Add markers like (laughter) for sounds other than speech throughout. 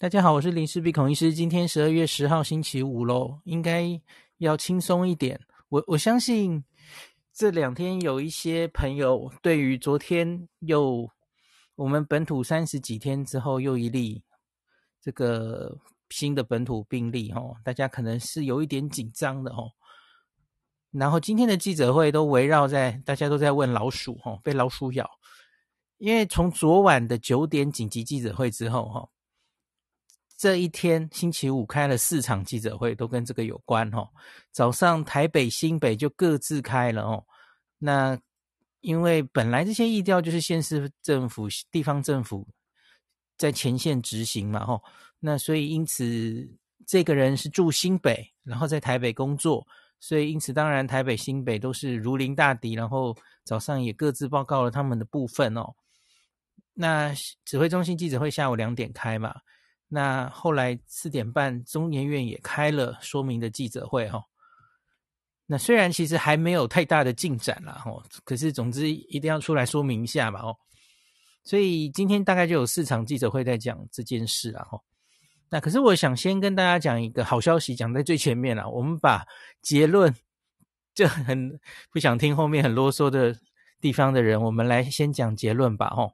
大家好，我是林氏鼻孔医师。今天十二月十号星期五喽，应该要轻松一点。我我相信这两天有一些朋友对于昨天又我们本土三十几天之后又一例这个新的本土病例哦，大家可能是有一点紧张的哦。然后今天的记者会都围绕在大家都在问老鼠哦，被老鼠咬，因为从昨晚的九点紧急记者会之后哈。这一天星期五开了四场记者会，都跟这个有关哦。早上台北、新北就各自开了哦。那因为本来这些疫调就是县市政府、地方政府在前线执行嘛，吼。那所以因此这个人是住新北，然后在台北工作，所以因此当然台北、新北都是如临大敌。然后早上也各自报告了他们的部分哦。那指挥中心记者会下午两点开嘛。那后来四点半，中研院也开了说明的记者会哈。那虽然其实还没有太大的进展啦，哈，可是总之一定要出来说明一下嘛哦。所以今天大概就有四场记者会在讲这件事啊哈。那可是我想先跟大家讲一个好消息，讲在最前面了。我们把结论，就很不想听后面很啰嗦的地方的人，我们来先讲结论吧哈。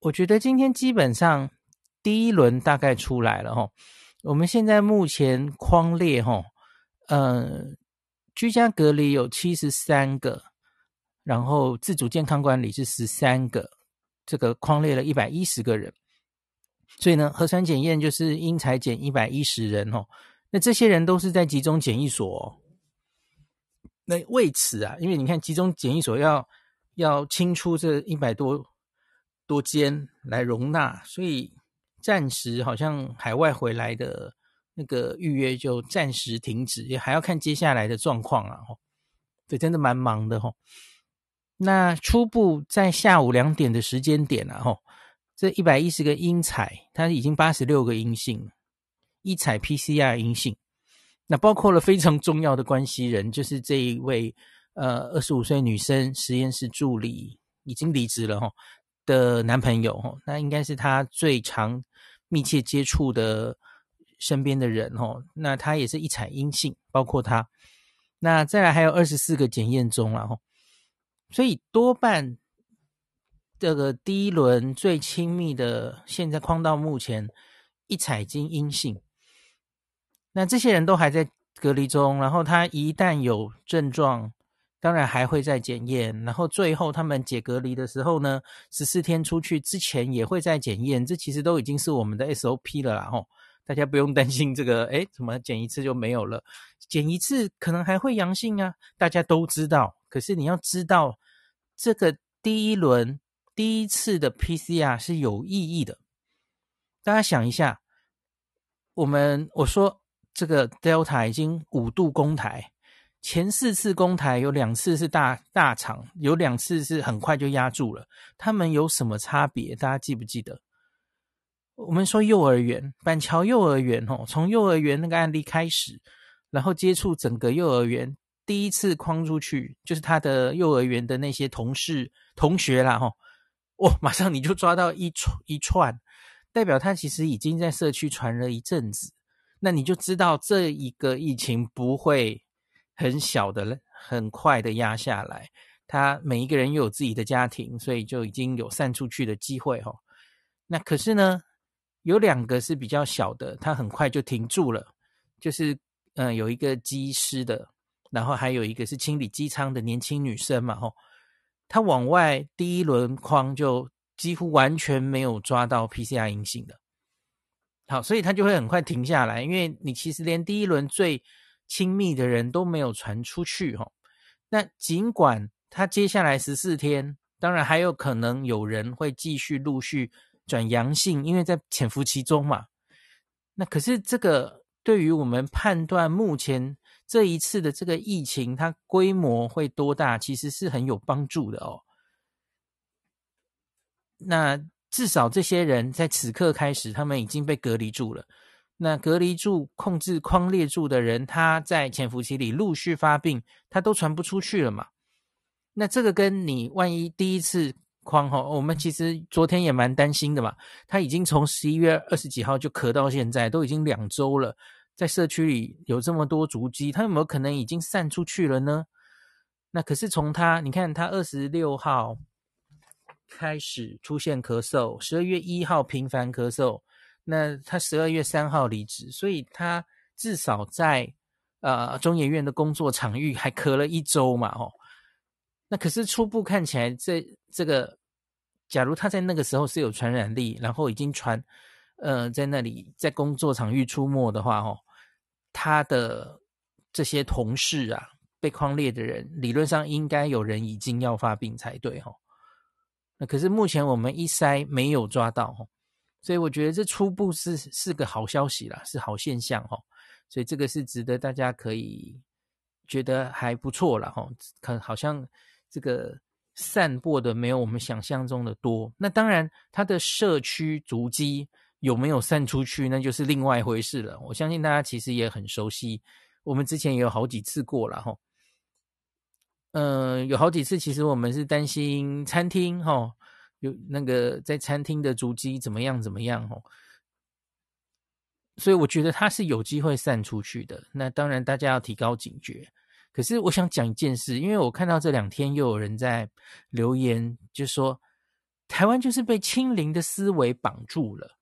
我觉得今天基本上。第一轮大概出来了哈，我们现在目前框列哈，呃，居家隔离有七十三个，然后自主健康管理是十三个，这个框列了一百一十个人，所以呢，核酸检验就是应采检一百一十人哦，那这些人都是在集中检疫所，那为此啊，因为你看集中检疫所要要清出这一百多多间来容纳，所以。暂时好像海外回来的那个预约就暂时停止，也还要看接下来的状况啊。吼，对，真的蛮忙的吼。那初步在下午两点的时间点啊，吼，这一百一十个应采，它已经八十六个阴性，一彩 PCR 阴性。那包括了非常重要的关系人，就是这一位呃二十五岁女生实验室助理已经离职了吼的男朋友吼，那应该是他最长。密切接触的身边的人哦，那他也是一采阴性，包括他。那再来还有二十四个检验中了哈，所以多半这个第一轮最亲密的，现在框到目前一采经阴性。那这些人都还在隔离中，然后他一旦有症状。当然还会再检验，然后最后他们解隔离的时候呢，十四天出去之前也会再检验，这其实都已经是我们的 SOP 了啦吼，大家不用担心这个，诶，怎么检一次就没有了？检一次可能还会阳性啊，大家都知道。可是你要知道，这个第一轮第一次的 PCR 是有意义的。大家想一下，我们我说这个 Delta 已经五度攻台。前四次攻台有两次是大大场，有两次是很快就压住了。他们有什么差别？大家记不记得？我们说幼儿园，板桥幼儿园哦，从幼儿园那个案例开始，然后接触整个幼儿园，第一次框出去就是他的幼儿园的那些同事同学啦，吼，哇，马上你就抓到一串一串，代表他其实已经在社区传了一阵子，那你就知道这一个疫情不会。很小的，很快的压下来。他每一个人又有自己的家庭，所以就已经有散出去的机会哈。那可是呢，有两个是比较小的，他很快就停住了。就是嗯、有一个机师的，然后还有一个是清理机舱的年轻女生嘛吼。他往外第一轮框就几乎完全没有抓到 PCR 阴性的。好，所以他就会很快停下来，因为你其实连第一轮最亲密的人都没有传出去哈，那尽管他接下来十四天，当然还有可能有人会继续陆续转阳性，因为在潜伏期中嘛。那可是这个对于我们判断目前这一次的这个疫情，它规模会多大，其实是很有帮助的哦。那至少这些人在此刻开始，他们已经被隔离住了。那隔离住、控制框列住的人，他在潜伏期里陆续发病，他都传不出去了嘛？那这个跟你万一第一次框哈，我们其实昨天也蛮担心的嘛。他已经从十一月二十几号就咳到现在，都已经两周了，在社区里有这么多足迹，他有没有可能已经散出去了呢？那可是从他，你看他二十六号开始出现咳嗽，十二月一号频繁咳嗽，那他十二月三号离职，所以他至少在呃中研院的工作场域还咳了一周嘛，哦。那可是初步看起来这，这个，假如他在那个时候是有传染力，然后已经传，呃，在那里在工作场域出没的话，哦，他的这些同事啊，被框列的人，理论上应该有人已经要发病才对，哦，那可是目前我们一筛没有抓到，哦，所以我觉得这初步是是个好消息啦，是好现象，哦，所以这个是值得大家可以觉得还不错了，哈，可好像。这个散播的没有我们想象中的多，那当然它的社区足迹有没有散出去，那就是另外一回事了。我相信大家其实也很熟悉，我们之前也有好几次过了哈。嗯、有好几次其实我们是担心餐厅哈，有那个在餐厅的足迹怎么样怎么样哦，所以我觉得它是有机会散出去的。那当然大家要提高警觉。可是我想讲一件事，因为我看到这两天又有人在留言，就说台湾就是被清零的思维绑住了，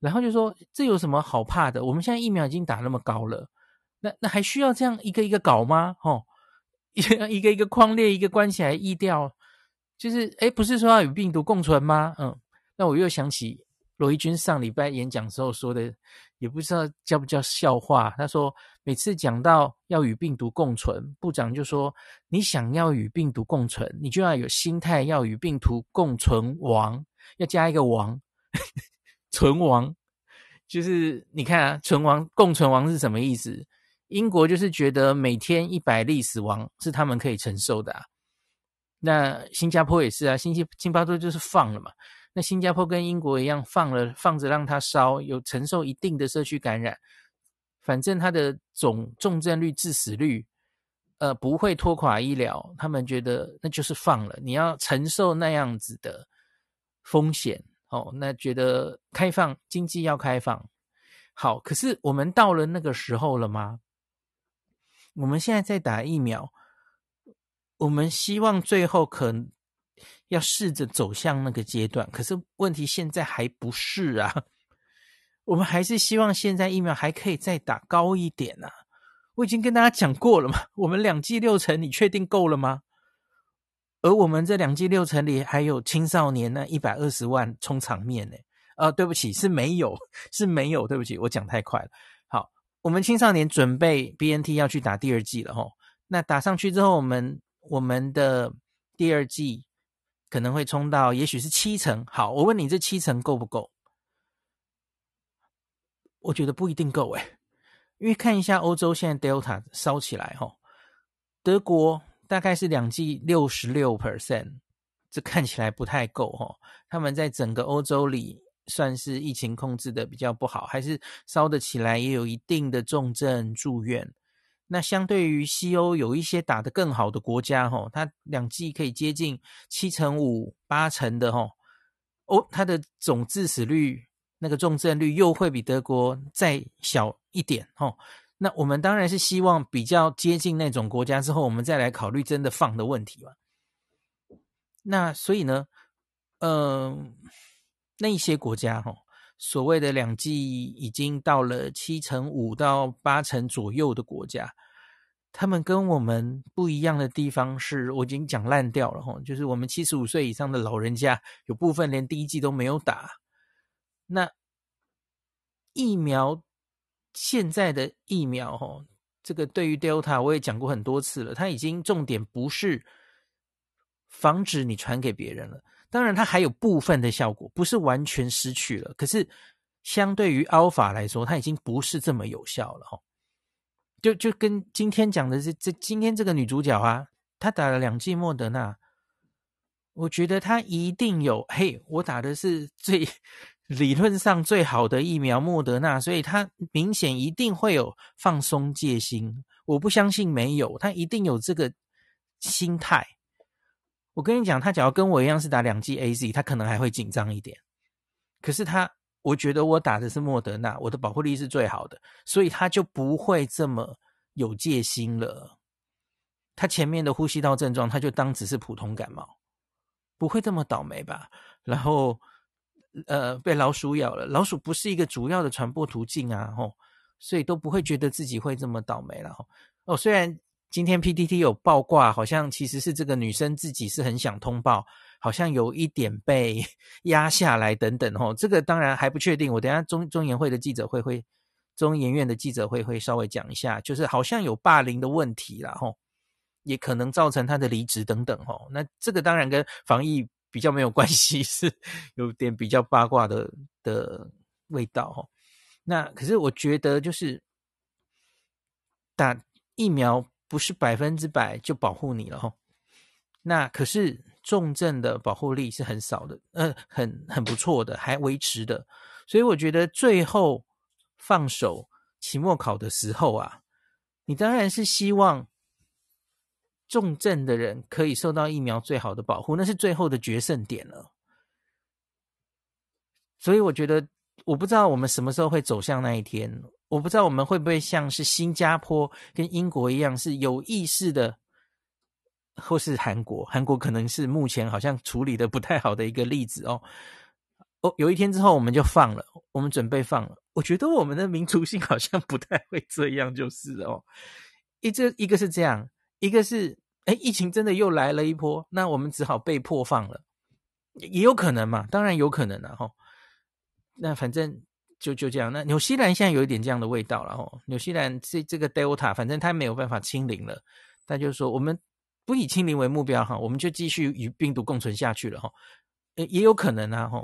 然后就说这有什么好怕的？我们现在疫苗已经打那么高了，那那还需要这样一个一个搞吗？哦，(laughs) 一个一个一个匡列，一个关起来疫调，就是诶，不是说要与病毒共存吗？嗯，那我又想起罗一钧上礼拜演讲时候说的。也不知道叫不叫笑话。他说，每次讲到要与病毒共存，部长就说：“你想要与病毒共存，你就要有心态要与病毒共存亡，要加一个亡，(laughs) 存亡。就是你看啊，存亡共存亡是什么意思？英国就是觉得每天一百例死亡是他们可以承受的啊。那新加坡也是啊，新加新加坡就是放了嘛。”那新加坡跟英国一样，放了放着让它烧，有承受一定的社区感染，反正它的总重症率、致死率，呃，不会拖垮医疗。他们觉得那就是放了，你要承受那样子的风险哦。那觉得开放经济要开放，好，可是我们到了那个时候了吗？我们现在在打疫苗，我们希望最后可。要试着走向那个阶段，可是问题现在还不是啊。(laughs) 我们还是希望现在疫苗还可以再打高一点啊。我已经跟大家讲过了嘛，我们两剂六成，你确定够了吗？而我们这两剂六成里还有青少年那一百二十万充场面呢。啊，对不起，是没有，(laughs) 是没有，对不起，我讲太快了。好，我们青少年准备 BNT 要去打第二剂了吼。那打上去之后，我们我们的第二季。可能会冲到，也许是七成。好，我问你，这七成够不够？我觉得不一定够诶，因为看一下欧洲现在 Delta 烧起来哈，德国大概是两季六十六 percent，这看起来不太够哈。他们在整个欧洲里算是疫情控制的比较不好，还是烧得起来，也有一定的重症住院。那相对于西欧有一些打得更好的国家，吼，它两剂可以接近七成五、八成的，吼，哦，它的总致死率那个重症率又会比德国再小一点，吼。那我们当然是希望比较接近那种国家之后，我们再来考虑真的放的问题嘛。那所以呢，嗯、呃，那一些国家，吼。所谓的两剂已经到了七成五到八成左右的国家，他们跟我们不一样的地方是，我已经讲烂掉了哈，就是我们七十五岁以上的老人家，有部分连第一剂都没有打。那疫苗现在的疫苗哈，这个对于 Delta 我也讲过很多次了，它已经重点不是防止你传给别人了。当然，它还有部分的效果，不是完全失去了。可是，相对于 Alpha 来说，它已经不是这么有效了哈。就就跟今天讲的这这今天这个女主角啊，她打了两剂莫德纳，我觉得她一定有嘿，我打的是最理论上最好的疫苗莫德纳，所以她明显一定会有放松戒心。我不相信没有，她一定有这个心态。我跟你讲，他只要跟我一样是打两剂 AZ，他可能还会紧张一点。可是他，我觉得我打的是莫德纳，我的保护力是最好的，所以他就不会这么有戒心了。他前面的呼吸道症状，他就当只是普通感冒，不会这么倒霉吧？然后，呃，被老鼠咬了，老鼠不是一个主要的传播途径啊，吼，所以都不会觉得自己会这么倒霉了。哦，虽然。今天 PTT 有爆挂，好像其实是这个女生自己是很想通报，好像有一点被 (laughs) 压下来等等吼，这个当然还不确定。我等下中中研会的记者会会，中研院的记者会会稍微讲一下，就是好像有霸凌的问题啦吼，也可能造成她的离职等等吼。那这个当然跟防疫比较没有关系，(laughs) 是有点比较八卦的的味道吼。那可是我觉得就是打疫苗。不是百分之百就保护你了吼，那可是重症的保护力是很少的，呃，很很不错的，还维持的，所以我觉得最后放手期末考的时候啊，你当然是希望重症的人可以受到疫苗最好的保护，那是最后的决胜点了。所以我觉得，我不知道我们什么时候会走向那一天。我不知道我们会不会像是新加坡跟英国一样是有意识的，或是韩国，韩国可能是目前好像处理的不太好的一个例子哦。哦，有一天之后我们就放了，我们准备放了。我觉得我们的民族性好像不太会这样，就是哦。一这一个是这样，一个是哎，疫情真的又来了一波，那我们只好被迫放了，也有可能嘛，当然有可能了哈。那反正。就就这样，那纽西兰现在有一点这样的味道了哦。纽西兰这这个 Delta，反正它没有办法清零了，他就是说我们不以清零为目标哈，我们就继续与病毒共存下去了哈。也有可能啊哈，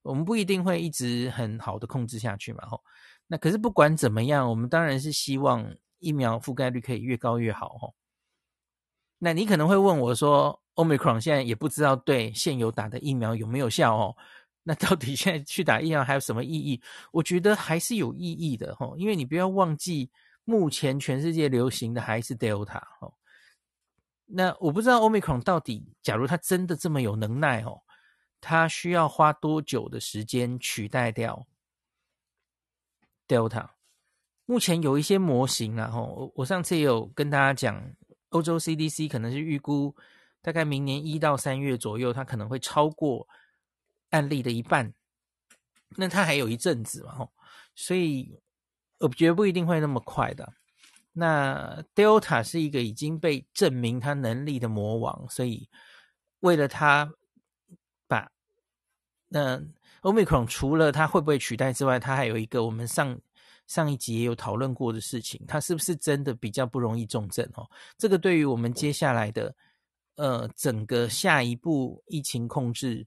我们不一定会一直很好的控制下去嘛哈。那可是不管怎么样，我们当然是希望疫苗覆盖率可以越高越好哈。那你可能会问我说，Omicron 现在也不知道对现有打的疫苗有没有效哦。那到底现在去打疫苗还有什么意义？我觉得还是有意义的哈，因为你不要忘记，目前全世界流行的还是 Delta 哈。那我不知道 Omicron 到底，假如它真的这么有能耐哦，它需要花多久的时间取代掉 Delta？目前有一些模型啊，吼，我上次也有跟大家讲，欧洲 CDC 可能是预估大概明年一到三月左右，它可能会超过。案例的一半，那他还有一阵子嘛，吼，所以我觉得不一定会那么快的。那 Delta 是一个已经被证明他能力的魔王，所以为了他把那 Omicron 除了他会不会取代之外，他还有一个我们上上一集也有讨论过的事情，他是不是真的比较不容易重症？哦，这个对于我们接下来的呃整个下一步疫情控制。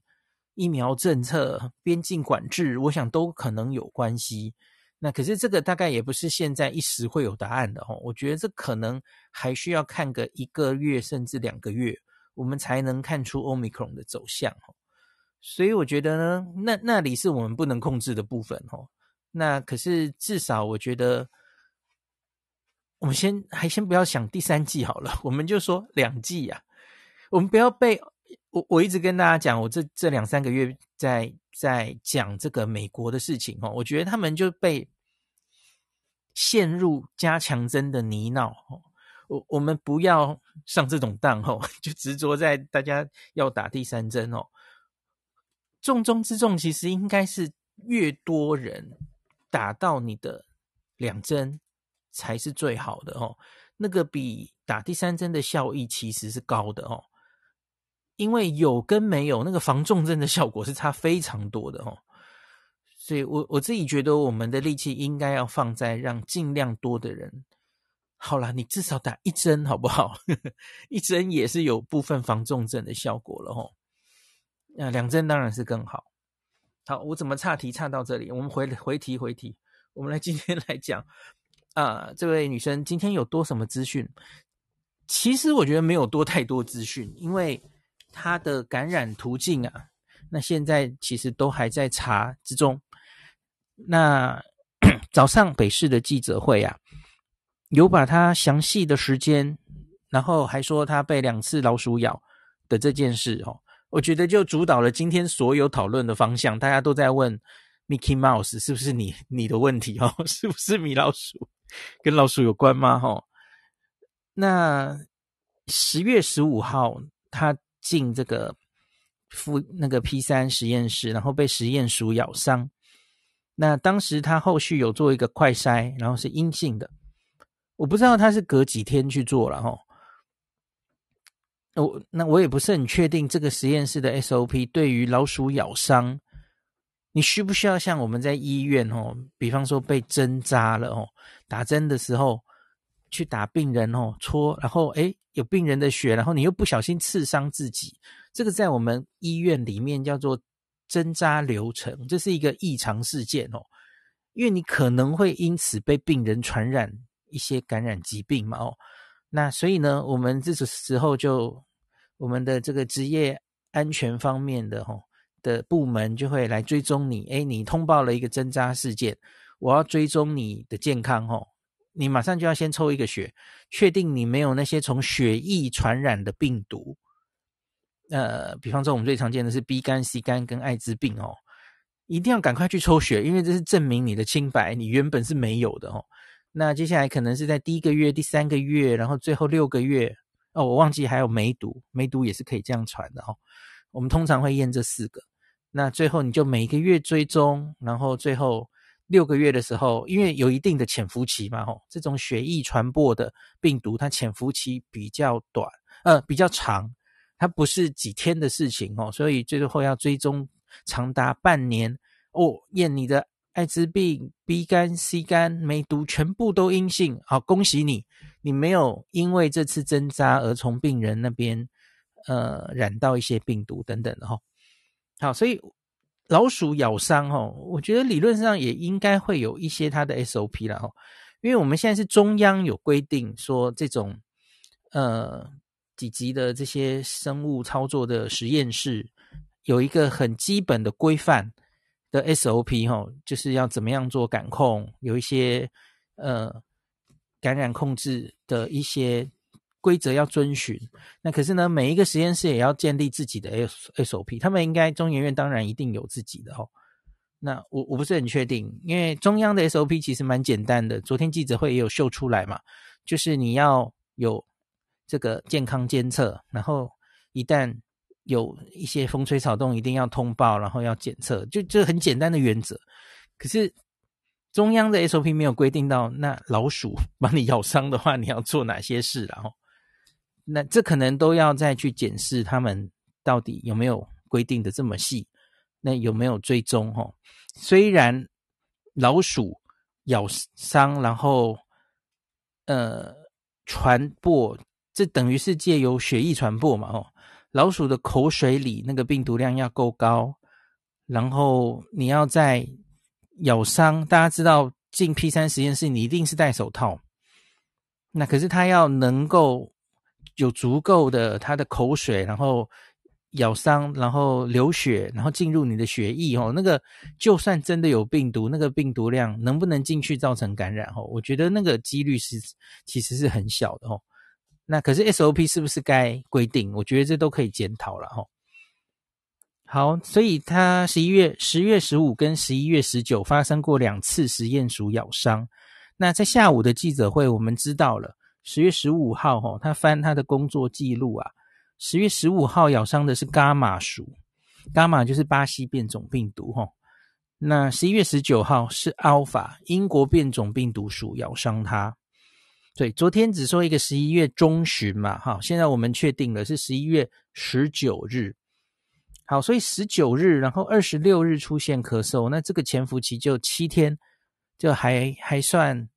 疫苗政策、边境管制，我想都可能有关系。那可是这个大概也不是现在一时会有答案的哦。我觉得这可能还需要看个一个月甚至两个月，我们才能看出 Omicron 的走向哦。所以我觉得呢，那那里是我们不能控制的部分哦。那可是至少我觉得，我们先还先不要想第三季好了，我们就说两季呀，我们不要被。我我一直跟大家讲，我这这两三个月在在讲这个美国的事情哦，我觉得他们就被陷入加强针的泥淖哦。我我们不要上这种当哦，(laughs) 就执着在大家要打第三针哦。重中之重其实应该是越多人打到你的两针才是最好的哦。那个比打第三针的效益其实是高的哦。因为有跟没有那个防重症的效果是差非常多的哦，所以我我自己觉得我们的力气应该要放在让尽量多的人，好啦，你至少打一针好不好？(laughs) 一针也是有部分防重症的效果了哦。那两针当然是更好。好，我怎么岔题岔到这里？我们回回题回题，我们来今天来讲啊，这位女生今天有多什么资讯？其实我觉得没有多太多资讯，因为。它的感染途径啊，那现在其实都还在查之中。那 (coughs) 早上北市的记者会啊，有把他详细的时间，然后还说他被两次老鼠咬的这件事哦，我觉得就主导了今天所有讨论的方向。大家都在问 Mickey Mouse 是不是你你的问题哦？(laughs) 是不是米老鼠跟老鼠有关吗？哈，那十月十五号他进这个负那个 P 三实验室，然后被实验鼠咬伤。那当时他后续有做一个快筛，然后是阴性的。我不知道他是隔几天去做了哈。我那我也不是很确定这个实验室的 SOP 对于老鼠咬伤，你需不需要像我们在医院哦，比方说被针扎了哦，打针的时候去打病人哦，戳，然后诶有病人的血，然后你又不小心刺伤自己，这个在我们医院里面叫做针扎流程，这是一个异常事件哦，因为你可能会因此被病人传染一些感染疾病嘛哦。那所以呢，我们这个时候就我们的这个职业安全方面的吼的部门就会来追踪你，诶，你通报了一个针扎事件，我要追踪你的健康吼，你马上就要先抽一个血，确定你没有那些从血液传染的病毒，呃，比方说我们最常见的是 B 肝、C 肝跟艾滋病哦，一定要赶快去抽血，因为这是证明你的清白，你原本是没有的哦。那接下来可能是在第一个月、第三个月，然后最后六个月哦，我忘记还有梅毒，梅毒也是可以这样传的哦。我们通常会验这四个，那最后你就每一个月追踪，然后最后六个月的时候，因为有一定的潜伏期嘛，吼，这种血液传播的病毒，它潜伏期比较短，呃，比较长，它不是几天的事情哦，所以最后要追踪长达半年哦，验你的。艾滋病、B 肝、C 肝、梅毒全部都阴性，好，恭喜你，你没有因为这次针扎而从病人那边呃染到一些病毒等等的哈。好，所以老鼠咬伤哦，我觉得理论上也应该会有一些它的 SOP 了哈，因为我们现在是中央有规定说这种呃几级的这些生物操作的实验室有一个很基本的规范。的 SOP 哈，就是要怎么样做感控，有一些呃感染控制的一些规则要遵循。那可是呢，每一个实验室也要建立自己的 SOP，他们应该中研院当然一定有自己的哈。那我我不是很确定，因为中央的 SOP 其实蛮简单的，昨天记者会也有秀出来嘛，就是你要有这个健康监测，然后一旦有一些风吹草动，一定要通报，然后要检测，就这很简单的原则。可是中央的 SOP 没有规定到，那老鼠把你咬伤的话，你要做哪些事？然后，那这可能都要再去检视他们到底有没有规定的这么细，那有没有追踪？哈，虽然老鼠咬伤，然后呃传播，这等于是借由血液传播嘛？哦。老鼠的口水里那个病毒量要够高，然后你要在咬伤，大家知道进 P 三实验室你一定是戴手套，那可是它要能够有足够的它的口水，然后咬伤，然后流血，然后进入你的血液哦，那个就算真的有病毒，那个病毒量能不能进去造成感染哦？我觉得那个几率是其实是很小的哦。那可是 SOP 是不是该规定？我觉得这都可以检讨了哈。好，所以他十一月十月十五跟十一月十九发生过两次实验鼠咬伤。那在下午的记者会，我们知道了十月十五号哈，他翻他的工作记录啊，十月十五号咬伤的是伽马鼠，伽马就是巴西变种病毒哈。那十一月十九号是 Alpha 英国变种病毒鼠咬伤他。对，昨天只说一个十一月中旬嘛，哈，现在我们确定了是十一月十九日。好，所以十九日，然后二十六日出现咳嗽，那这个潜伏期就七天，就还还算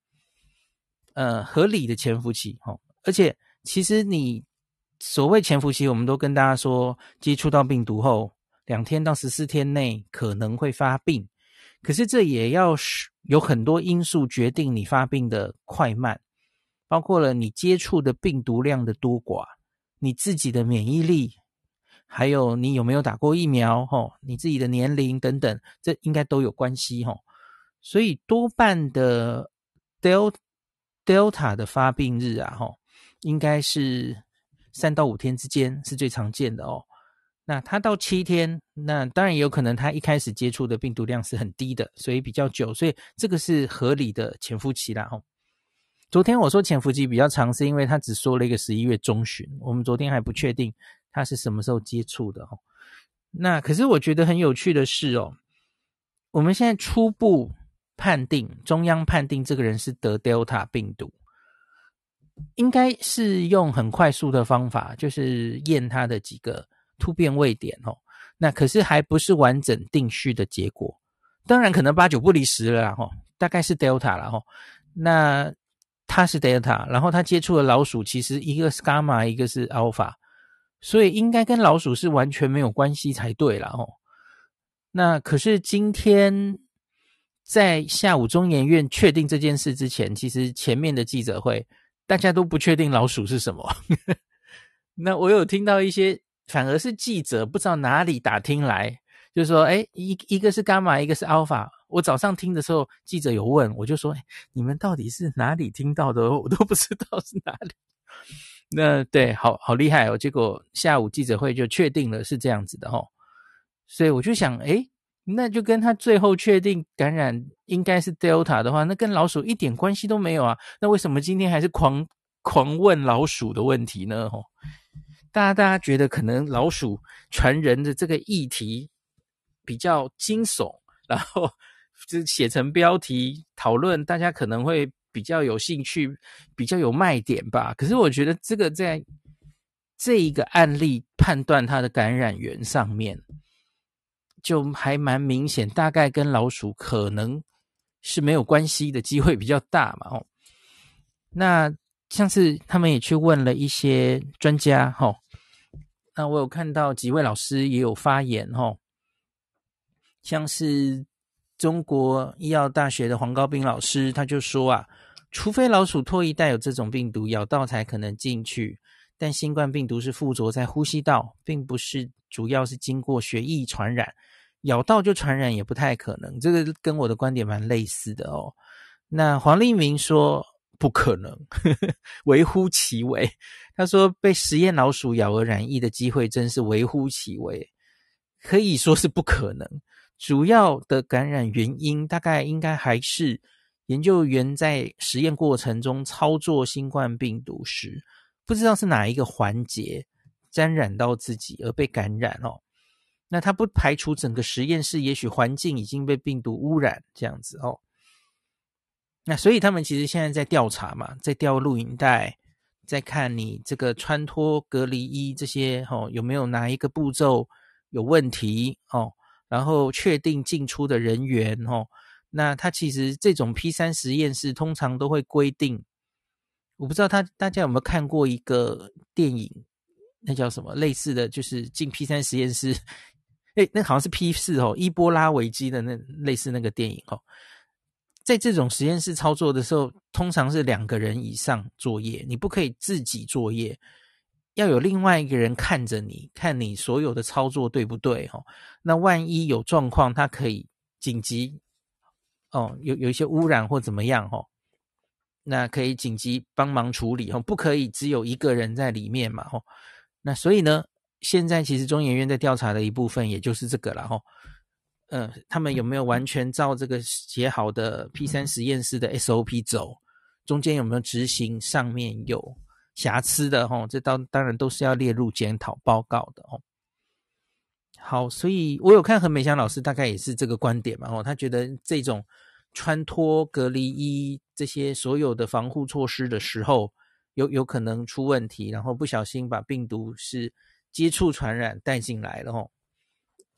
呃合理的潜伏期，哦。而且其实你所谓潜伏期，我们都跟大家说，接触到病毒后两天到十四天内可能会发病，可是这也要是有很多因素决定你发病的快慢。包括了你接触的病毒量的多寡，你自己的免疫力，还有你有没有打过疫苗，吼，你自己的年龄等等，这应该都有关系，吼。所以多半的 Delta Delta 的发病日啊，吼，应该是三到五天之间是最常见的哦。那他到七天，那当然也有可能他一开始接触的病毒量是很低的，所以比较久，所以这个是合理的潜伏期啦。哦，昨天我说潜伏期比较长，是因为他只说了一个十一月中旬，我们昨天还不确定他是什么时候接触的哦。那可是我觉得很有趣的是哦，我们现在初步判定，中央判定这个人是得 Delta 病毒，应该是用很快速的方法，就是验他的几个。突变位点哦，那可是还不是完整定序的结果，当然可能八九不离十了啦，大概是 Delta 了吼。那他是 Delta，然后他接触的老鼠其实一个是 Gamma，一个是 Alpha，所以应该跟老鼠是完全没有关系才对了哦。那可是今天在下午中研院确定这件事之前，其实前面的记者会大家都不确定老鼠是什么。(laughs) 那我有听到一些。反而是记者不知道哪里打听来，就说，哎，一一个是伽马，一个是阿尔法。我早上听的时候，记者有问，我就说，哎，你们到底是哪里听到的？(laughs) 我都不知道是哪里。那对，好好厉害哦。结果下午记者会就确定了是这样子的哦。所以我就想，哎，那就跟他最后确定感染应该是 Delta 的话，那跟老鼠一点关系都没有啊。那为什么今天还是狂狂问老鼠的问题呢？哦。大家，大家觉得可能老鼠传人的这个议题比较惊悚，然后就写成标题讨论，大家可能会比较有兴趣，比较有卖点吧。可是我觉得这个在这一个案例判断它的感染源上面，就还蛮明显，大概跟老鼠可能是没有关系的机会比较大嘛。哦，那上次他们也去问了一些专家，哈。那我有看到几位老师也有发言齁，像是中国医药大学的黄高斌老师，他就说啊，除非老鼠唾液带有这种病毒，咬到才可能进去，但新冠病毒是附着在呼吸道，并不是主要是经过血液传染，咬到就传染也不太可能。这个跟我的观点蛮类似的哦。那黄立明说。不可能，呵呵，微乎其微。他说，被实验老鼠咬而染疫的机会真是微乎其微，可以说是不可能。主要的感染原因大概应该还是研究员在实验过程中操作新冠病毒时，不知道是哪一个环节沾染到自己而被感染哦。那他不排除整个实验室也许环境已经被病毒污染这样子哦。那所以他们其实现在在调查嘛，在调录影带，在看你这个穿脱隔离衣这些哦，有没有哪一个步骤有问题哦，然后确定进出的人员哦。那他其实这种 P 三实验室通常都会规定，我不知道他大家有没有看过一个电影，那叫什么类似的就是进 P 三实验室，诶，那好像是 P 四哦，伊波拉危机的那类似那个电影哦。在这种实验室操作的时候，通常是两个人以上作业，你不可以自己作业，要有另外一个人看着你，看你所有的操作对不对哦。那万一有状况，他可以紧急哦，有有一些污染或怎么样哦，那可以紧急帮忙处理哦，不可以只有一个人在里面嘛哦。那所以呢，现在其实中研院在调查的一部分，也就是这个了哦。嗯，他们有没有完全照这个写好的 P 三实验室的 SOP 走？中间有没有执行上面有瑕疵的？哈，这当当然都是要列入检讨报告的哦。好，所以我有看何美香老师，大概也是这个观点嘛。哦，他觉得这种穿脱隔离衣这些所有的防护措施的时候，有有可能出问题，然后不小心把病毒是接触传染带进来了。吼，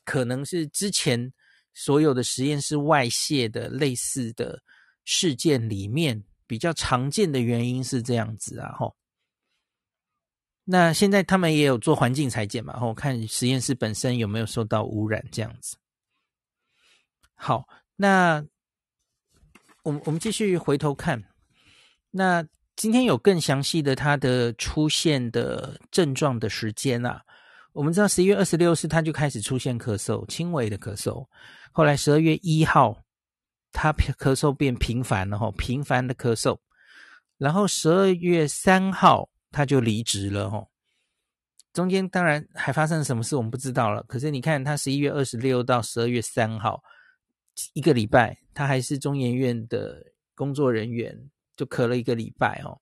可能是之前。所有的实验室外泄的类似的事件里面，比较常见的原因是这样子啊，吼。那现在他们也有做环境采检嘛，吼，看实验室本身有没有受到污染这样子。好，那我们我们继续回头看，那今天有更详细的它的出现的症状的时间啊。我们知道十一月二十六日他就开始出现咳嗽，轻微的咳嗽。后来十二月一号，他咳嗽变频繁了，哈，频繁的咳嗽。然后十二月三号他就离职了，哈。中间当然还发生了什么事，我们不知道了。可是你看，他十一月二十六到十二月三号一个礼拜，他还是中研院的工作人员，就咳了一个礼拜哦。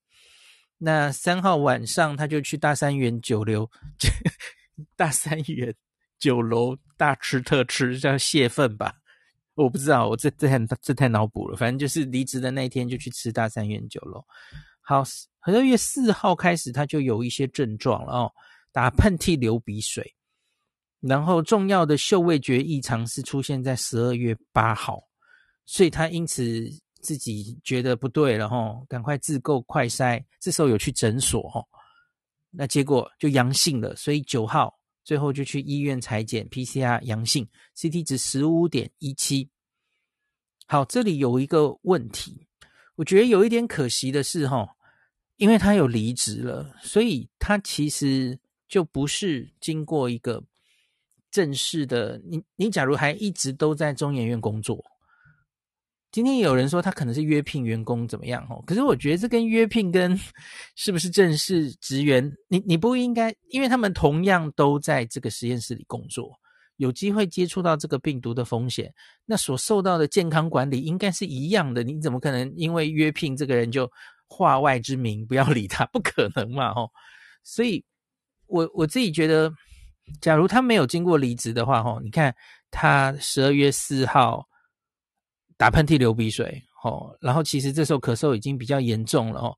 那三号晚上，他就去大三元酒楼，大三元酒楼大吃特吃，叫泄愤吧？我不知道，我这这太这太脑补了。反正就是离职的那一天就去吃大三元酒楼。好，十二月四号开始，他就有一些症状了哦，打喷嚏、流鼻水，然后重要的嗅味觉异常是出现在十二月八号，所以他因此自己觉得不对了哈，赶快自购快筛，这时候有去诊所哈，那结果就阳性了，所以九号最后就去医院采检 PCR 阳性，CT 值十五点一七。好，这里有一个问题，我觉得有一点可惜的是哈。因为他有离职了，所以他其实就不是经过一个正式的。你你假如还一直都在中研院工作，今天有人说他可能是约聘员工怎么样哦？可是我觉得这跟约聘跟 (laughs) 是不是正式职员，你你不应该，因为他们同样都在这个实验室里工作，有机会接触到这个病毒的风险，那所受到的健康管理应该是一样的。你怎么可能因为约聘这个人就？化外之名，不要理他，不可能嘛，吼！所以，我我自己觉得，假如他没有经过离职的话，吼，你看他十二月四号打喷嚏、流鼻水，哦，然后其实这时候咳嗽已经比较严重了，哦，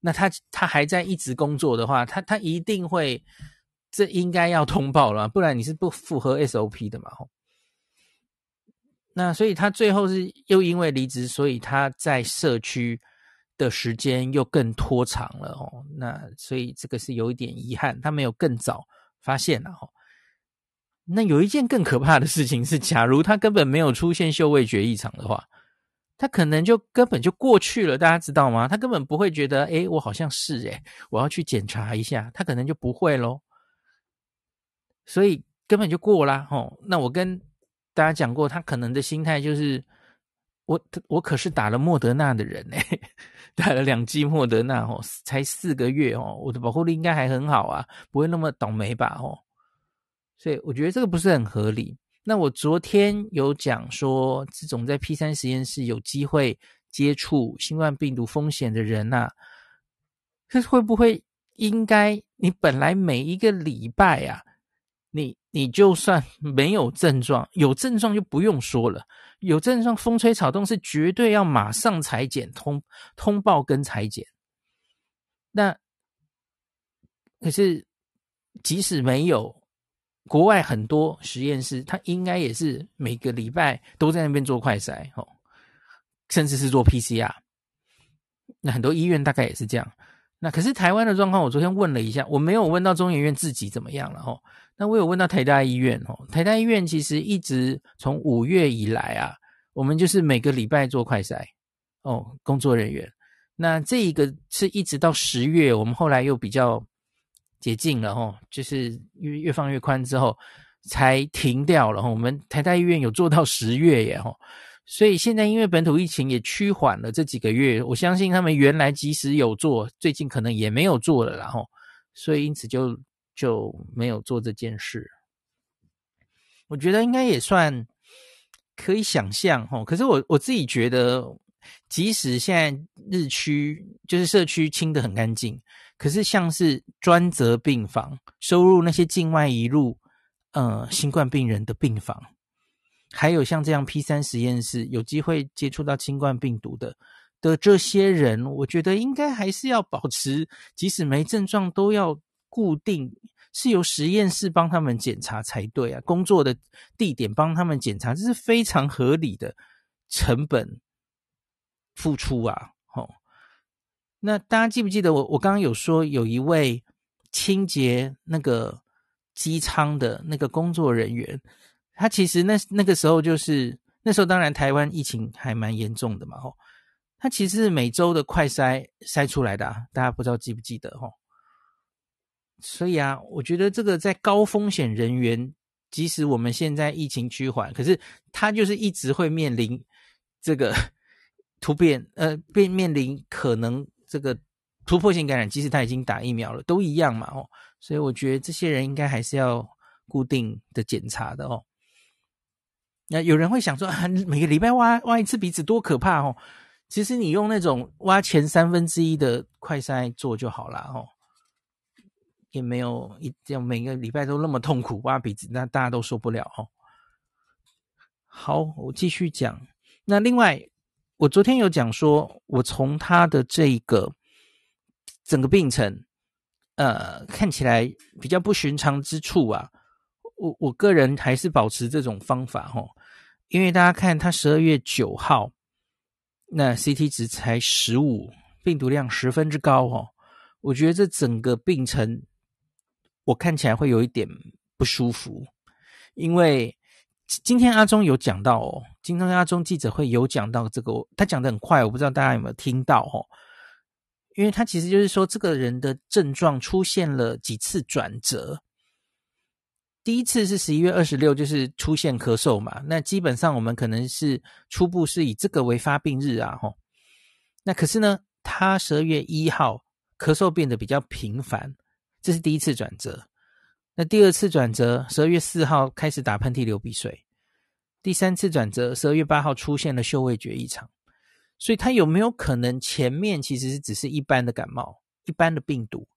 那他他还在一直工作的话，他他一定会，这应该要通报了，不然你是不符合 SOP 的嘛，吼。那所以他最后是又因为离职，所以他在社区。的时间又更拖长了哦，那所以这个是有一点遗憾，他没有更早发现了哦。那有一件更可怕的事情是，假如他根本没有出现嗅味觉异常的话，他可能就根本就过去了，大家知道吗？他根本不会觉得，诶，我好像是诶，我要去检查一下，他可能就不会咯。所以根本就过啦哦。那我跟大家讲过，他可能的心态就是。我我可是打了莫德纳的人呢，(laughs) 打了两剂莫德纳哦，才四个月哦，我的保护力应该还很好啊，不会那么倒霉吧哦，所以我觉得这个不是很合理。那我昨天有讲说，这种在 P 三实验室有机会接触新冠病毒风险的人呐，这会不会应该你本来每一个礼拜啊，你你就算 (laughs) 没有症状，有症状就不用说了。有症状风吹草动是绝对要马上裁剪通通报跟裁剪。那可是即使没有，国外很多实验室，它应该也是每个礼拜都在那边做快筛哦，甚至是做 PCR。那很多医院大概也是这样。那可是台湾的状况，我昨天问了一下，我没有问到中研院自己怎么样了哈。那我有问到台大医院哦，台大医院其实一直从五月以来啊，我们就是每个礼拜做快筛哦，工作人员。那这一个是一直到十月，我们后来又比较解禁了哦，就是越越放越宽之后才停掉了。我们台大医院有做到十月耶吼。所以现在因为本土疫情也趋缓了这几个月，我相信他们原来即使有做，最近可能也没有做了，然后所以因此就就没有做这件事。我觉得应该也算可以想象齁，可是我我自己觉得，即使现在日区就是社区清得很干净，可是像是专责病房收入那些境外移入呃新冠病人的病房。还有像这样 P 三实验室有机会接触到新冠病毒的的这些人，我觉得应该还是要保持，即使没症状都要固定是由实验室帮他们检查才对啊。工作的地点帮他们检查，这是非常合理的成本付出啊。那大家记不记得我我刚刚有说有一位清洁那个机舱的那个工作人员？他其实那那个时候就是那时候，当然台湾疫情还蛮严重的嘛，吼。他其实是每周的快筛筛出来的啊，大家不知道记不记得吼。所以啊，我觉得这个在高风险人员，即使我们现在疫情趋缓，可是他就是一直会面临这个 (laughs) 突变，呃，变面临可能这个突破性感染，即使他已经打疫苗了，都一样嘛哦。所以我觉得这些人应该还是要固定的检查的哦。那有人会想说啊，每个礼拜挖挖一次鼻子多可怕哦。其实你用那种挖前三分之一的快筛做就好了哦，也没有一定每个礼拜都那么痛苦挖鼻子，那大家都受不了哦。好，我继续讲。那另外，我昨天有讲说，我从他的这个整个病程，呃，看起来比较不寻常之处啊，我我个人还是保持这种方法哦，因为大家看他十二月九号。那 CT 值才十五，病毒量十分之高哦。我觉得这整个病程，我看起来会有一点不舒服，因为今天阿中有讲到哦，今天阿中记者会有讲到这个，他讲的很快，我不知道大家有没有听到哦。因为他其实就是说，这个人的症状出现了几次转折。第一次是十一月二十六，就是出现咳嗽嘛。那基本上我们可能是初步是以这个为发病日啊，吼。那可是呢，他十二月一号咳嗽变得比较频繁，这是第一次转折。那第二次转折，十二月四号开始打喷嚏、流鼻水。第三次转折，十二月八号出现了嗅味觉异常。所以他有没有可能前面其实是只是一般的感冒、一般的病毒？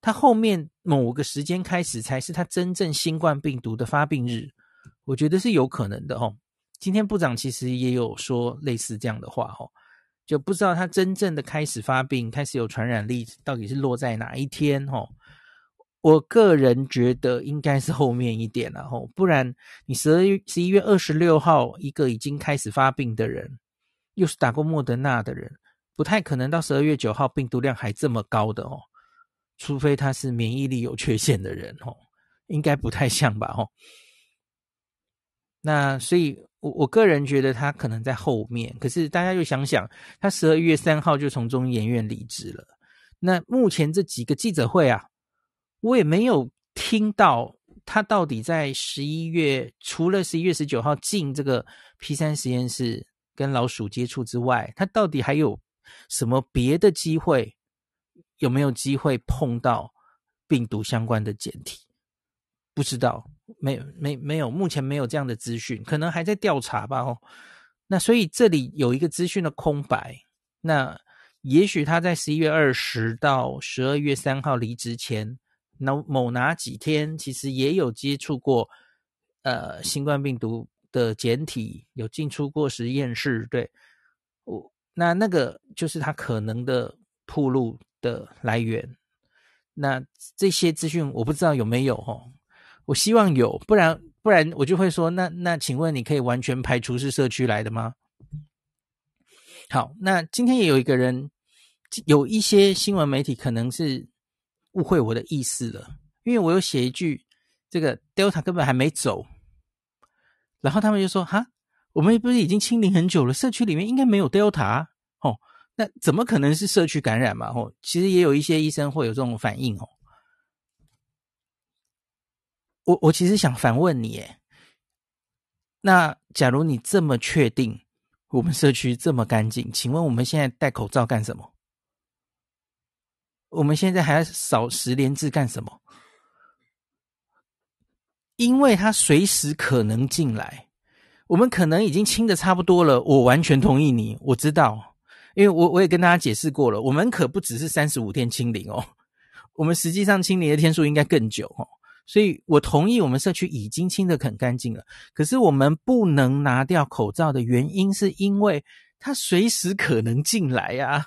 他后面某个时间开始才是他真正新冠病毒的发病日，我觉得是有可能的哦。今天部长其实也有说类似这样的话哦，就不知道他真正的开始发病、开始有传染力到底是落在哪一天哦。我个人觉得应该是后面一点了哦，不然你十二月十一月二十六号一个已经开始发病的人，又是打过莫德纳的人，不太可能到十二月九号病毒量还这么高的哦。除非他是免疫力有缺陷的人哦，应该不太像吧哦。那所以，我我个人觉得他可能在后面。可是大家又想想，他十二月三号就从中研院离职了。那目前这几个记者会啊，我也没有听到他到底在十一月，除了十一月十九号进这个 P 三实验室跟老鼠接触之外，他到底还有什么别的机会？有没有机会碰到病毒相关的检体？不知道，没，没，没有，目前没有这样的资讯，可能还在调查吧。哦，那所以这里有一个资讯的空白。那也许他在十一月二十到十二月三号离职前，那某哪几天其实也有接触过呃新冠病毒的简体，有进出过实验室。对，我那那个就是他可能的暴露的来源，那这些资讯我不知道有没有哦，我希望有，不然不然我就会说，那那请问你可以完全排除是社区来的吗？好，那今天也有一个人，有一些新闻媒体可能是误会我的意思了，因为我有写一句，这个 Delta 根本还没走，然后他们就说哈，我们不是已经清零很久了，社区里面应该没有 Delta 哦。那怎么可能是社区感染嘛？哦，其实也有一些医生会有这种反应哦。我我其实想反问你，诶，那假如你这么确定我们社区这么干净，请问我们现在戴口罩干什么？我们现在还要扫十连字干什么？因为它随时可能进来，我们可能已经清得差不多了。我完全同意你，我知道。因为我我也跟大家解释过了，我们可不只是三十五天清零哦，我们实际上清零的天数应该更久哦，所以我同意我们社区已经清得很干净了。可是我们不能拿掉口罩的原因，是因为它随时可能进来呀，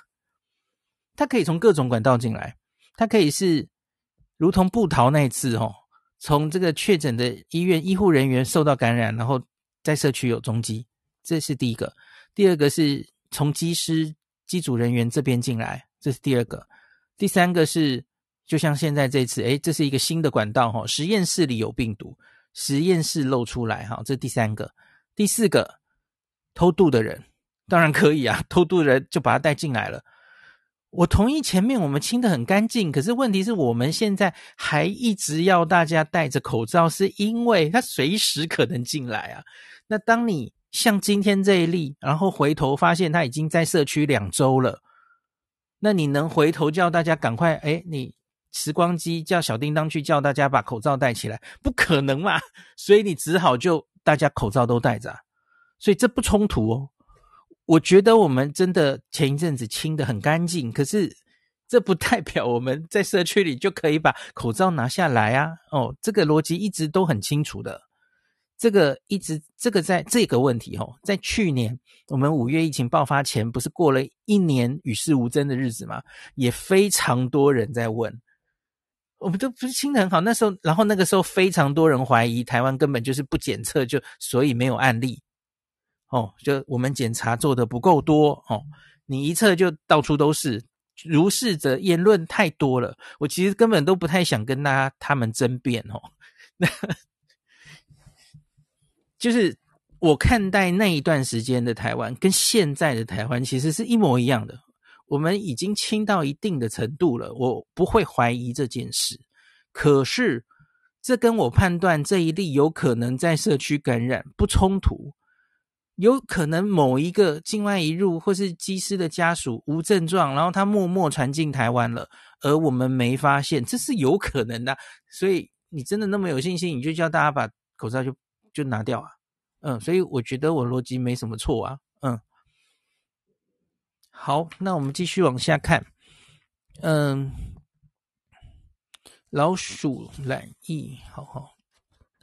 它可以从各种管道进来，它可以是如同布桃那一次哦，从这个确诊的医院医护人员受到感染，然后在社区有踪迹，这是第一个。第二个是从机师。机组人员这边进来，这是第二个。第三个是，就像现在这次，诶，这是一个新的管道哈，实验室里有病毒，实验室漏出来哈，这是第三个。第四个，偷渡的人当然可以啊，偷渡的人就把他带进来了。我同意前面我们清得很干净，可是问题是我们现在还一直要大家戴着口罩，是因为它随时可能进来啊。那当你。像今天这一例，然后回头发现他已经在社区两周了，那你能回头叫大家赶快？哎，你时光机叫小叮当去叫大家把口罩戴起来，不可能嘛？所以你只好就大家口罩都戴着，所以这不冲突哦。我觉得我们真的前一阵子清得很干净，可是这不代表我们在社区里就可以把口罩拿下来啊！哦，这个逻辑一直都很清楚的。这个一直这个在这个问题哦，在去年我们五月疫情爆发前，不是过了一年与世无争的日子吗？也非常多人在问，我们都不是清得很好。那时候，然后那个时候非常多人怀疑台湾根本就是不检测，就所以没有案例哦，就我们检查做的不够多哦，你一测就到处都是，如是者言论太多了，我其实根本都不太想跟大家他们争辩哦。(laughs) 那。就是我看待那一段时间的台湾，跟现在的台湾其实是一模一样的。我们已经清到一定的程度了，我不会怀疑这件事。可是，这跟我判断这一例有可能在社区感染不冲突。有可能某一个境外移入或是机师的家属无症状，然后他默默传进台湾了，而我们没发现，这是有可能的。(laughs) 所以，你真的那么有信心，你就叫大家把口罩就。就拿掉啊，嗯，所以我觉得我逻辑没什么错啊，嗯，好，那我们继续往下看，嗯，老鼠染疫，好好。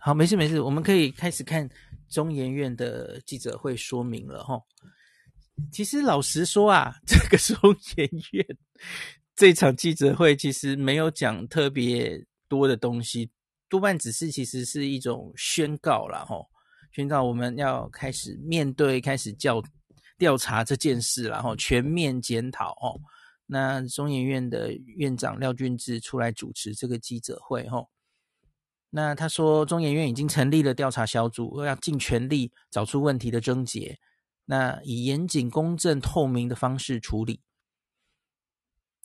好，没事没事，我们可以开始看中研院的记者会说明了哈。其实老实说啊，这个中研院这场记者会其实没有讲特别多的东西。多半只是其实是一种宣告啦，吼，宣告我们要开始面对、开始调调查这件事然后，全面检讨哦。那中研院的院长廖俊智出来主持这个记者会，吼，那他说中研院已经成立了调查小组，要尽全力找出问题的症结，那以严谨、公正、透明的方式处理。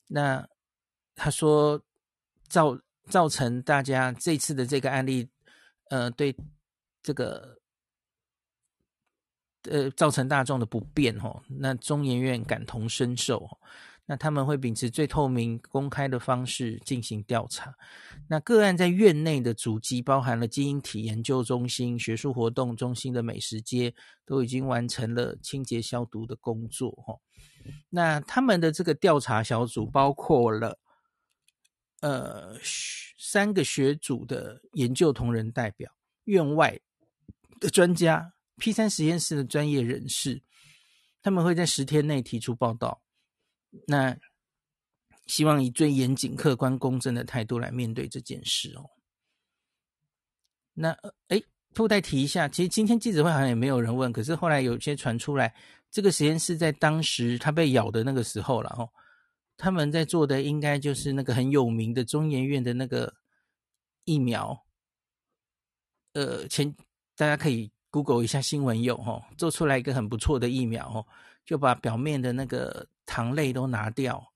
那他说造。造成大家这次的这个案例，呃，对这个呃造成大众的不便哦，那中研院感同身受，那他们会秉持最透明、公开的方式进行调查。那个案在院内的主机包含了基因体研究中心、学术活动中心的美食街，都已经完成了清洁消毒的工作哈。那他们的这个调查小组包括了。呃，三个学组的研究同仁代表，院外的专家，P 三实验室的专业人士，他们会在十天内提出报道。那希望以最严谨、客观、公正的态度来面对这件事哦。那诶，附带提一下，其实今天记者会好像也没有人问，可是后来有些传出来，这个实验室在当时他被咬的那个时候了哦。他们在做的应该就是那个很有名的中研院的那个疫苗，呃，前大家可以 Google 一下新闻有哦，做出来一个很不错的疫苗哦，就把表面的那个糖类都拿掉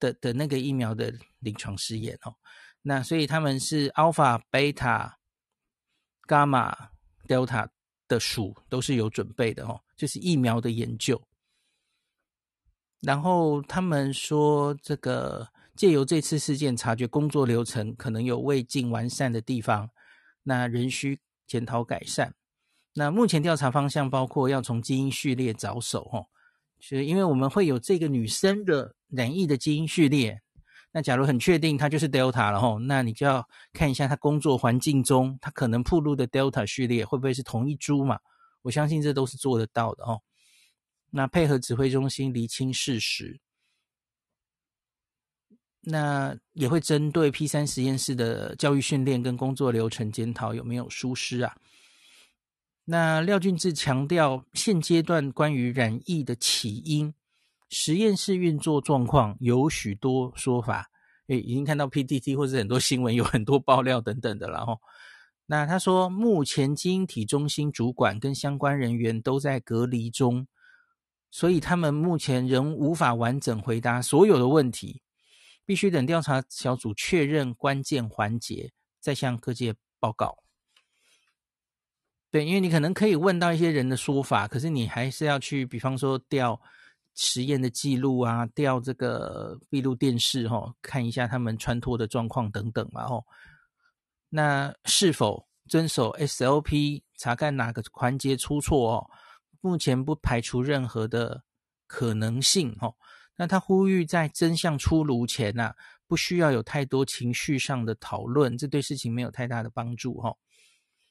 的的那个疫苗的临床试验哦，那所以他们是 Alpha、Beta、Gamma、Delta 的属都是有准备的哦，就是疫苗的研究。然后他们说，这个借由这次事件，察觉工作流程可能有未尽完善的地方，那仍需检讨改善。那目前调查方向包括要从基因序列着手，吼，是因为我们会有这个女生的染疫的基因序列。那假如很确定她就是 Delta 了，吼，那你就要看一下她工作环境中她可能暴露的 Delta 序列会不会是同一株嘛？我相信这都是做得到的，哦。那配合指挥中心厘清事实，那也会针对 P 三实验室的教育训练跟工作流程检讨有没有疏失啊？那廖俊智强调，现阶段关于染疫的起因、实验室运作状况有许多说法，诶，已经看到 PTT 或者很多新闻有很多爆料等等的了哈。那他说，目前基因体中心主管跟相关人员都在隔离中。所以他们目前仍无法完整回答所有的问题，必须等调查小组确认关键环节，再向各界报告。对，因为你可能可以问到一些人的说法，可是你还是要去，比方说调实验的记录啊，调这个闭路电视哦，看一下他们穿脱的状况等等嘛哦。那是否遵守 SOP，查看哪个环节出错哦？目前不排除任何的可能性哦。那他呼吁在真相出炉前呐、啊，不需要有太多情绪上的讨论，这对事情没有太大的帮助哈、哦。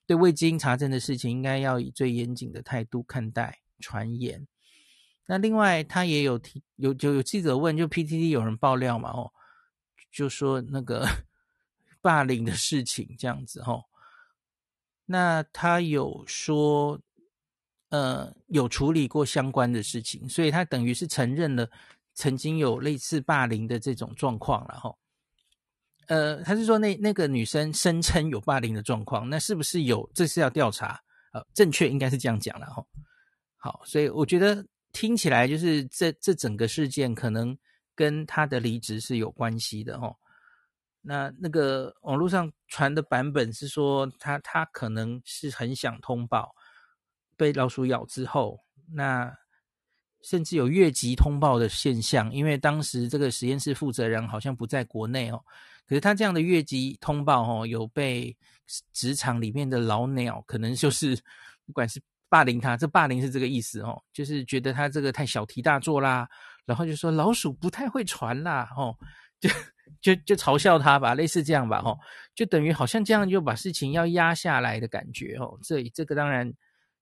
对未经查证的事情，应该要以最严谨的态度看待传言。那另外，他也有提有就有记者问，就 PTT 有人爆料嘛？哦，就说那个 (laughs) 霸凌的事情这样子哦。那他有说，呃，有处理过相关的事情，所以他等于是承认了曾经有类似霸凌的这种状况了哈。呃，他是说那那个女生声称有霸凌的状况，那是不是有？这是要调查。呃，正确应该是这样讲了哈。好，所以我觉得。听起来就是这这整个事件可能跟他的离职是有关系的哦。那那个网络上传的版本是说他他可能是很想通报被老鼠咬之后，那甚至有越级通报的现象，因为当时这个实验室负责人好像不在国内哦。可是他这样的越级通报哦，有被职场里面的老鸟可能就是不管是。霸凌他，这霸凌是这个意思哦，就是觉得他这个太小题大做啦，然后就说老鼠不太会传啦，哦，就就就嘲笑他吧，类似这样吧，哦，就等于好像这样就把事情要压下来的感觉哦。这这个当然，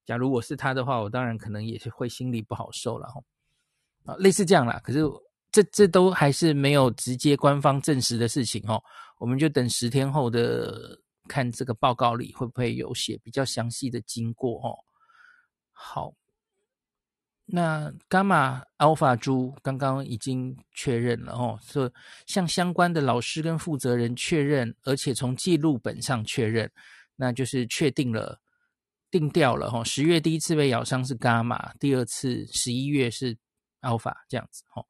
假如我是他的话，我当然可能也是会心里不好受了哦。啊，类似这样啦，可是这这都还是没有直接官方证实的事情哦，我们就等十天后的看这个报告里会不会有写比较详细的经过哦。好，那伽马阿尔法猪刚刚已经确认了哦，说向相关的老师跟负责人确认，而且从记录本上确认，那就是确定了，定调了哦。十月第一次被咬伤是伽马，第二次十一月是阿尔法这样子哦。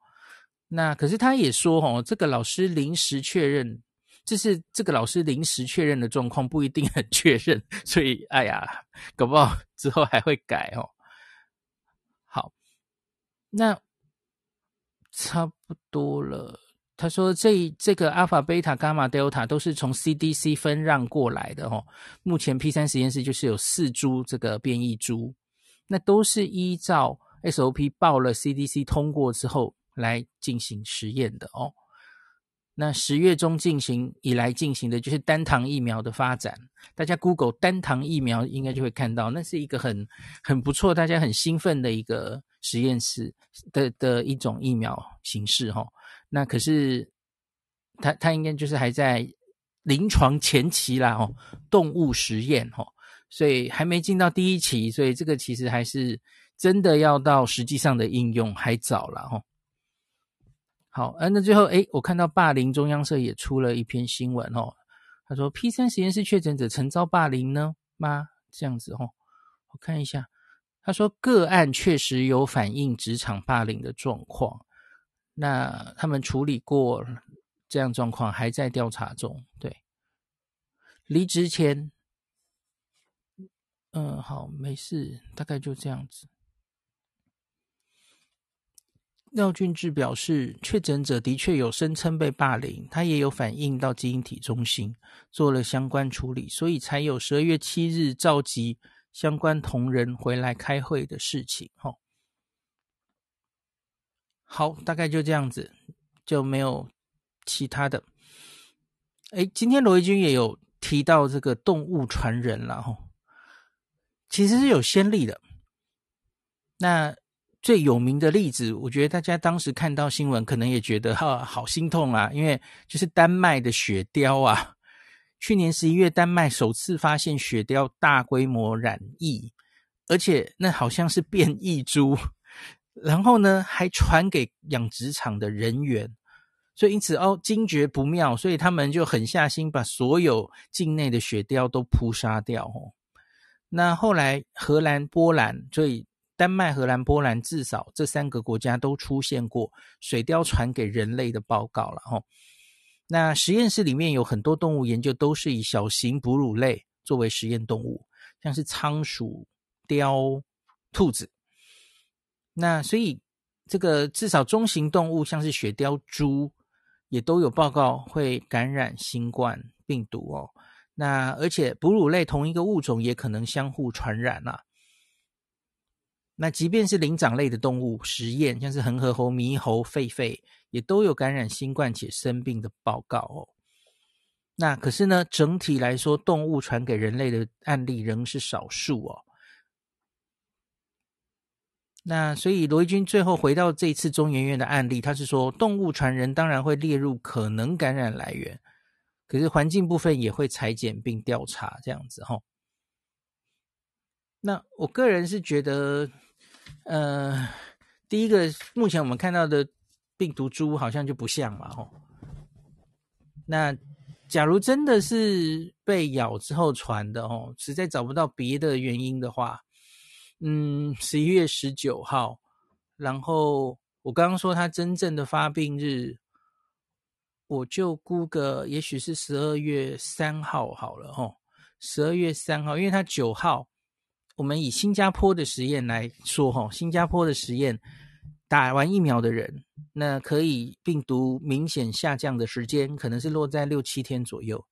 那可是他也说哦，这个老师临时确认。这是这个老师临时确认的状况，不一定很确认，所以哎呀，搞不好 (laughs) 之后还会改哦。好，那差不多了。他说这这个阿法、贝塔、伽马、德尔塔都是从 CDC 分让过来的哦。目前 P 三实验室就是有四株这个变异株，那都是依照 SOP 报了 CDC 通过之后来进行实验的哦。那十月中进行以来进行的就是单糖疫苗的发展，大家 Google 单糖疫苗应该就会看到，那是一个很很不错、大家很兴奋的一个实验室的的一种疫苗形式哈。那可是它它应该就是还在临床前期啦哦，动物实验哈，所以还没进到第一期，所以这个其实还是真的要到实际上的应用还早了哈。好，呃，那最后，诶，我看到霸凌中央社也出了一篇新闻哦。他说，P 三实验室确诊者曾遭霸凌呢吗？这样子哦，我看一下。他说个案确实有反映职场霸凌的状况，那他们处理过这样状况，还在调查中。对，离职前，嗯，好，没事，大概就这样子。廖俊志表示，确诊者的确有声称被霸凌，他也有反映到基因体中心做了相关处理，所以才有十二月七日召集相关同仁回来开会的事情。吼，好，大概就这样子，就没有其他的。诶，今天罗一军也有提到这个动物传人了，吼，其实是有先例的。那。最有名的例子，我觉得大家当时看到新闻，可能也觉得哈好心痛啊，因为就是丹麦的雪貂啊，去年十一月，丹麦首次发现雪貂大规模染疫，而且那好像是变异株，然后呢还传给养殖场的人员，所以因此哦惊觉不妙，所以他们就狠下心把所有境内的雪貂都扑杀掉哦。那后来荷兰、波兰，所以。丹麦、荷兰、波兰，至少这三个国家都出现过水貂传给人类的报告了哈。那实验室里面有很多动物研究，都是以小型哺乳类作为实验动物，像是仓鼠、貂、兔子。那所以这个至少中型动物，像是雪貂、猪，也都有报告会感染新冠病毒哦。那而且哺乳类同一个物种也可能相互传染啊。那即便是灵长类的动物实验，像是恒河猴、猕猴、狒狒，也都有感染新冠且生病的报告哦。那可是呢，整体来说，动物传给人类的案例仍是少数哦。那所以罗一钧最后回到这次中研院的案例，他是说动物传人当然会列入可能感染来源，可是环境部分也会裁剪并调查这样子哈、哦。那我个人是觉得，呃，第一个目前我们看到的病毒株好像就不像嘛、哦。那假如真的是被咬之后传的哦，实在找不到别的原因的话。嗯，十一月十九号，然后我刚刚说他真正的发病日，我就估个，也许是十二月三号好了吼，十二月三号，因为他九号，我们以新加坡的实验来说哈，新加坡的实验打完疫苗的人，那可以病毒明显下降的时间，可能是落在六七天左右，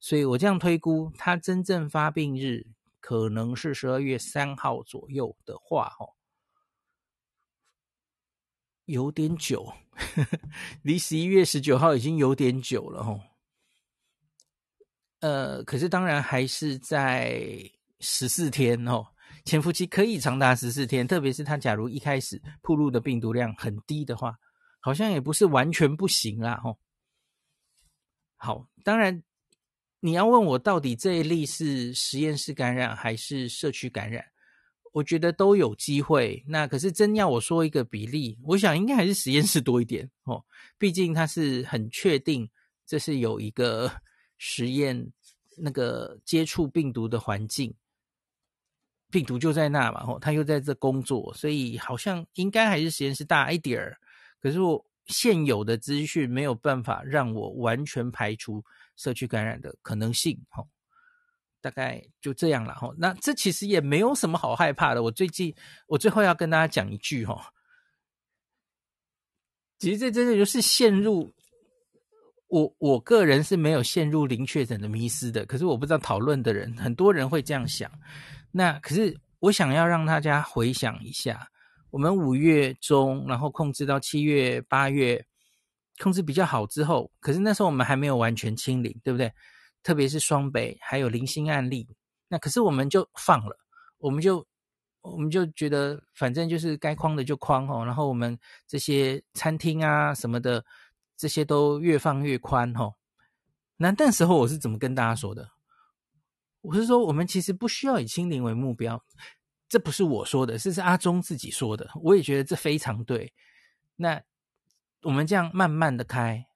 所以我这样推估，他真正发病日。可能是十二月三号左右的话，哦，有点久，(laughs) 离十一月十九号已经有点久了，哦，呃，可是当然还是在十四天哦，潜伏期可以长达十四天，特别是他假如一开始铺路的病毒量很低的话，好像也不是完全不行啦，哦，好，当然。你要问我到底这一例是实验室感染还是社区感染？我觉得都有机会。那可是真要我说一个比例，我想应该还是实验室多一点哦。毕竟它是很确定这是有一个 (laughs) 实验那个接触病毒的环境，病毒就在那嘛，哦，他又在这工作，所以好像应该还是实验室大一点儿。可是我现有的资讯没有办法让我完全排除。社区感染的可能性，吼，大概就这样了，吼。那这其实也没有什么好害怕的。我最近，我最后要跟大家讲一句，吼，其实这真的就是陷入我我个人是没有陷入零确诊的迷失的。可是我不知道讨论的人，很多人会这样想。那可是我想要让大家回想一下，我们五月中，然后控制到七月、八月。控制比较好之后，可是那时候我们还没有完全清零，对不对？特别是双北还有零星案例，那可是我们就放了，我们就我们就觉得反正就是该框的就框哦，然后我们这些餐厅啊什么的，这些都越放越宽哦。那那时候我是怎么跟大家说的？我是说我们其实不需要以清零为目标，这不是我说的，这是阿忠自己说的，我也觉得这非常对。那。我们这样慢慢的开，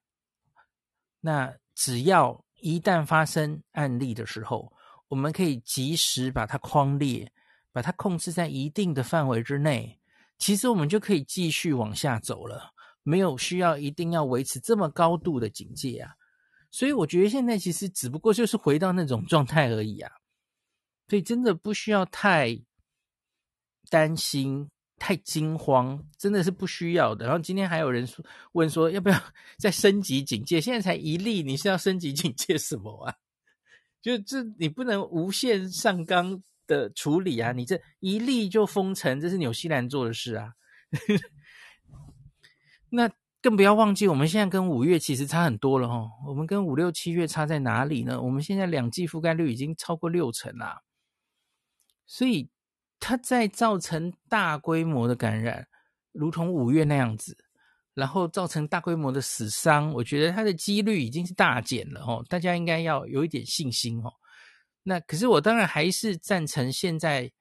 那只要一旦发生案例的时候，我们可以及时把它框列，把它控制在一定的范围之内，其实我们就可以继续往下走了，没有需要一定要维持这么高度的警戒啊。所以我觉得现在其实只不过就是回到那种状态而已啊，所以真的不需要太担心。太惊慌，真的是不需要的。然后今天还有人说问说要不要 (laughs) 再升级警戒？现在才一例，你是要升级警戒什么啊？(laughs) 就这你不能无限上纲的处理啊！你这一例就封城，这是纽西兰做的事啊。(laughs) 那更不要忘记，我们现在跟五月其实差很多了哦。我们跟五六七月差在哪里呢？我们现在两季覆盖率已经超过六成啦，所以。它在造成大规模的感染，如同五月那样子，然后造成大规模的死伤，我觉得它的几率已经是大减了哦。大家应该要有一点信心哦。那可是我当然还是赞成现在，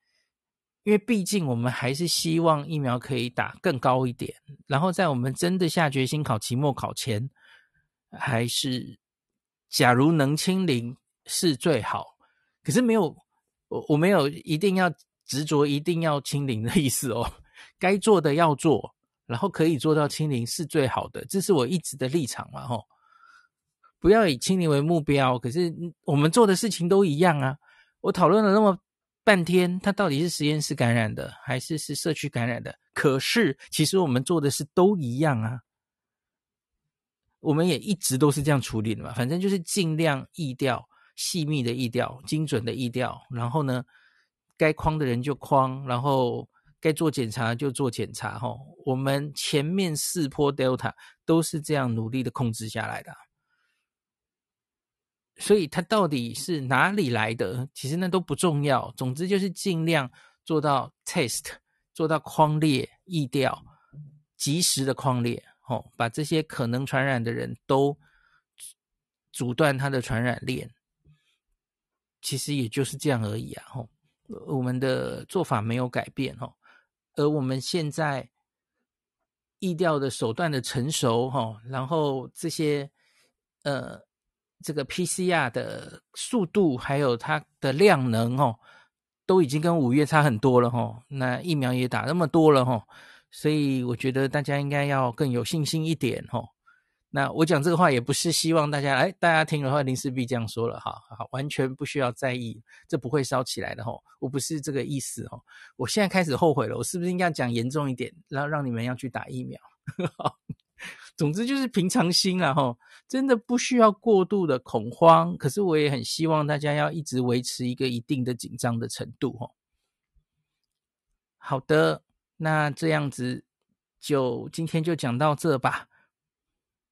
因为毕竟我们还是希望疫苗可以打更高一点，然后在我们真的下决心考期末考前，还是假如能清零是最好。可是没有，我我没有一定要。执着一定要清零的意思哦，该做的要做，然后可以做到清零是最好的，这是我一直的立场嘛吼。不要以清零为目标，可是我们做的事情都一样啊。我讨论了那么半天，它到底是实验室感染的，还是是社区感染的？可是其实我们做的是都一样啊，我们也一直都是这样处理的嘛，反正就是尽量疫调，细密的疫调，精准的疫调，然后呢，该框的人就框，然后该做检查就做检查，吼，我们前面四波 Delta 都是这样努力的控制下来的。所以它到底是哪里来的？其实那都不重要。总之就是尽量做到 test，做到框列、疫调，及时的框列，哦，把这些可能传染的人都阻断他的传染链。其实也就是这样而已啊！吼，我们的做法没有改变，吼，而我们现在疫调的手段的成熟，吼，然后这些呃。这个 PCR 的速度还有它的量能哦，都已经跟五月差很多了哦。那疫苗也打那么多了哦，所以我觉得大家应该要更有信心一点哦。那我讲这个话也不是希望大家哎，大家听了话林氏璧这样说了哈，好，完全不需要在意，这不会烧起来的哦。我不是这个意思哦。我现在开始后悔了，我是不是应该讲严重一点，然后让你们要去打疫苗？(laughs) (laughs) 总之就是平常心啦，吼，真的不需要过度的恐慌。可是我也很希望大家要一直维持一个一定的紧张的程度，吼。好的，那这样子就今天就讲到这吧。